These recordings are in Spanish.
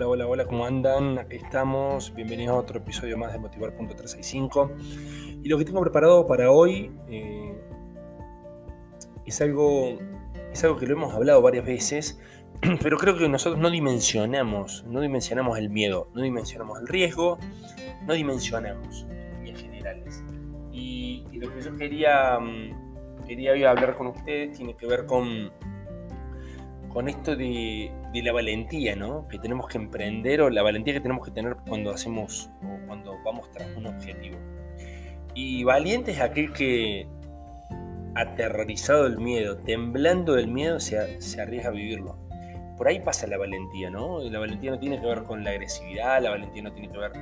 Hola, hola, hola, ¿cómo andan? Aquí estamos. Bienvenidos a otro episodio más de Motivar.365. Y lo que tengo preparado para hoy eh, es, algo, es algo que lo hemos hablado varias veces, pero creo que nosotros no dimensionamos, no dimensionamos el miedo, no dimensionamos el riesgo, no dimensionamos en líneas generales. Y, lo que yo quería, mm, quería hablar con ustedes tiene que ver con con esto de, la valentía, ¿no? Que tenemos que emprender o la valentía que tenemos que tener cuando hacemos o cuando vamos tras un objetivo. Y valiente es aquel que, aterrorizado del miedo, temblando del miedo, se, se arriesga a vivirlo. Por ahí pasa la valentía, ¿no? Y la valentía no tiene que ver con la agresividad, la valentía no tiene que ver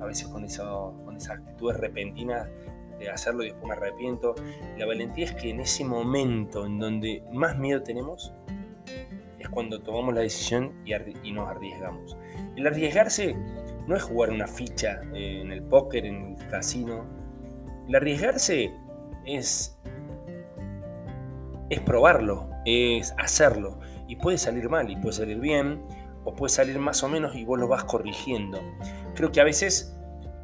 a veces con, eso, con esas actitudes repentinas de hacerlo y después me arrepiento. La valentía es que en ese momento en donde más miedo tenemos, es cuando tomamos la decisión y, nos arriesgamos. El arriesgarse no es jugar una ficha eh, en el póker, en el casino. El arriesgarse es, es probarlo, es hacerlo. Y puede salir mal y puede salir bien, o puede salir más o menos y vos lo vas corrigiendo. Creo que a veces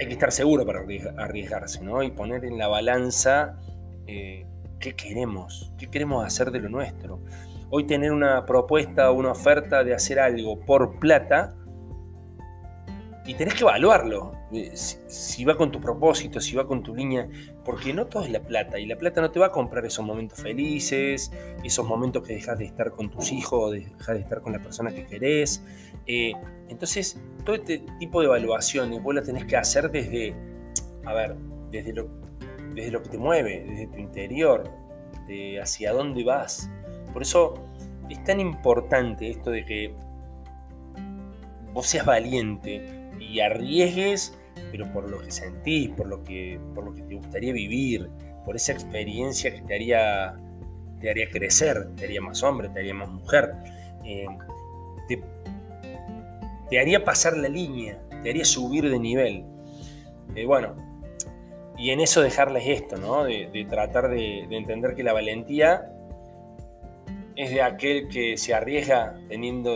hay que estar seguro para arriesgarse, ¿no? Y poner en la balanza eh, qué queremos, qué queremos hacer de lo nuestro hoy tener una propuesta una oferta de hacer algo por plata y tenés que evaluarlo. Eh, si, va con tu propósito, si va con tu línea, porque no todo es la plata y la plata no te va a comprar esos momentos felices, esos momentos que dejas de estar con tus hijos, dejas de estar con la persona que querés. Eh, entonces, todo este tipo de evaluaciones vos las tenés que hacer desde, a ver, desde lo, desde lo que te mueve, desde tu interior, hacia dónde vas. Por eso es tan importante esto de que vos seas valiente y arriesgues, pero por lo que sentís, por lo que, por lo que te gustaría vivir, por esa experiencia que te haría, te haría crecer, te haría más hombre, te haría más mujer, eh, te, haría pasar la línea, te haría subir de nivel. Eh, bueno, y en eso dejarles esto, ¿no? De, tratar de entender que la valentía es de aquel que se arriesga teniendo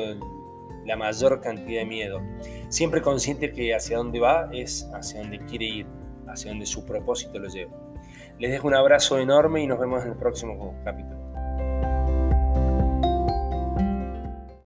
la mayor cantidad de miedo. Siempre consciente que hacia dónde va es hacia donde quiere ir, hacia donde su propósito lo lleva. Les dejo un abrazo enorme y nos vemos en el próximo capítulo.